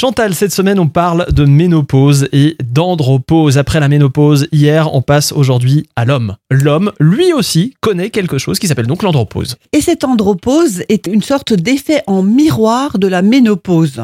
Chantal, cette semaine, on parle de ménopause et d'andropause. Après la ménopause, hier, on passe aujourd'hui à l'homme. L'homme, lui aussi, connaît quelque chose qui s'appelle donc l'andropause. Et cette andropause est une sorte d'effet en miroir de la ménopause.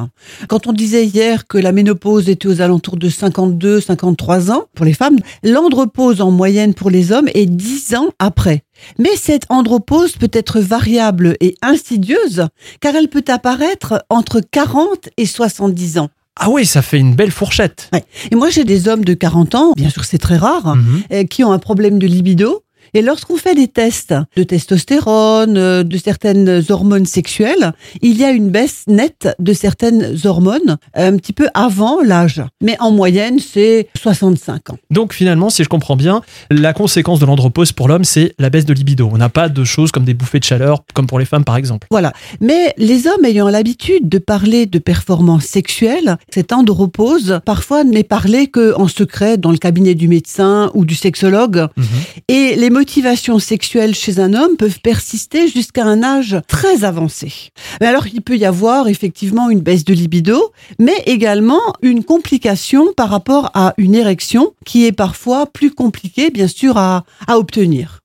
Quand on disait hier que la ménopause était aux alentours de 52-53 ans pour les femmes, l'andropause en moyenne pour les hommes est 10 ans après. Mais cette andropause peut être variable et insidieuse car elle peut apparaître entre 40 et 70 ans. Ah oui, ça fait une belle fourchette. Et moi, j'ai des hommes de 40 ans, bien sûr c'est très rare, Mhm. euh, qui ont un problème de libido. Et lorsqu'on fait des tests de testostérone, euh, de certaines hormones sexuelles, il y a une baisse nette de certaines hormones euh, un petit peu avant l'âge. Mais en moyenne, c'est 65 ans. Donc finalement, si je comprends bien, la conséquence de l'andropause pour l'homme, c'est la baisse de libido. On n'a pas de choses comme des bouffées de chaleur, comme pour les femmes par exemple. Voilà. Mais les hommes ayant l'habitude de parler de performance sexuelle, cette andropause parfois n'est parlée que en secret dans le cabinet du médecin ou du sexologue. Mhm. Et les motivations sexuelles chez un homme peuvent persister jusqu'à un âge très avancé. Mais alors, il peut y avoir effectivement une baisse de libido, mais également une complication par rapport à une érection qui est parfois plus compliquée, bien sûr, à, à obtenir.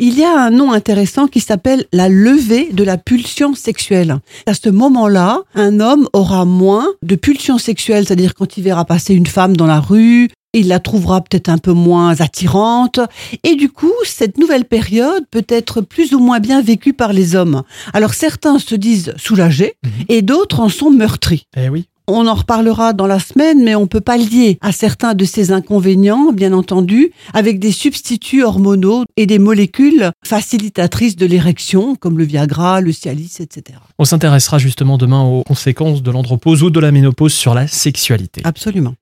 Il y a un nom intéressant qui s'appelle la levée de la pulsion sexuelle. À ce moment-là, un homme aura moins de pulsion sexuelle, c'est-à-dire quand il verra passer une femme dans la rue, il la trouvera peut-être un peu moins attirante. Et du coup, cette nouvelle période peut être plus ou moins bien vécue par les hommes. Alors certains se disent soulagés Mhm. et d'autres en sont meurtris. Eh oui. On en reparlera dans la semaine, mais on peut pas lier à certains de ces inconvénients, bien entendu, avec des substituts hormonaux et des molécules facilitatrices de l'érection, comme le Viagra, le Cialis, etc. On s'intéressera justement demain aux conséquences de l'andropause ou de la ménopause sur la sexualité. Absolument.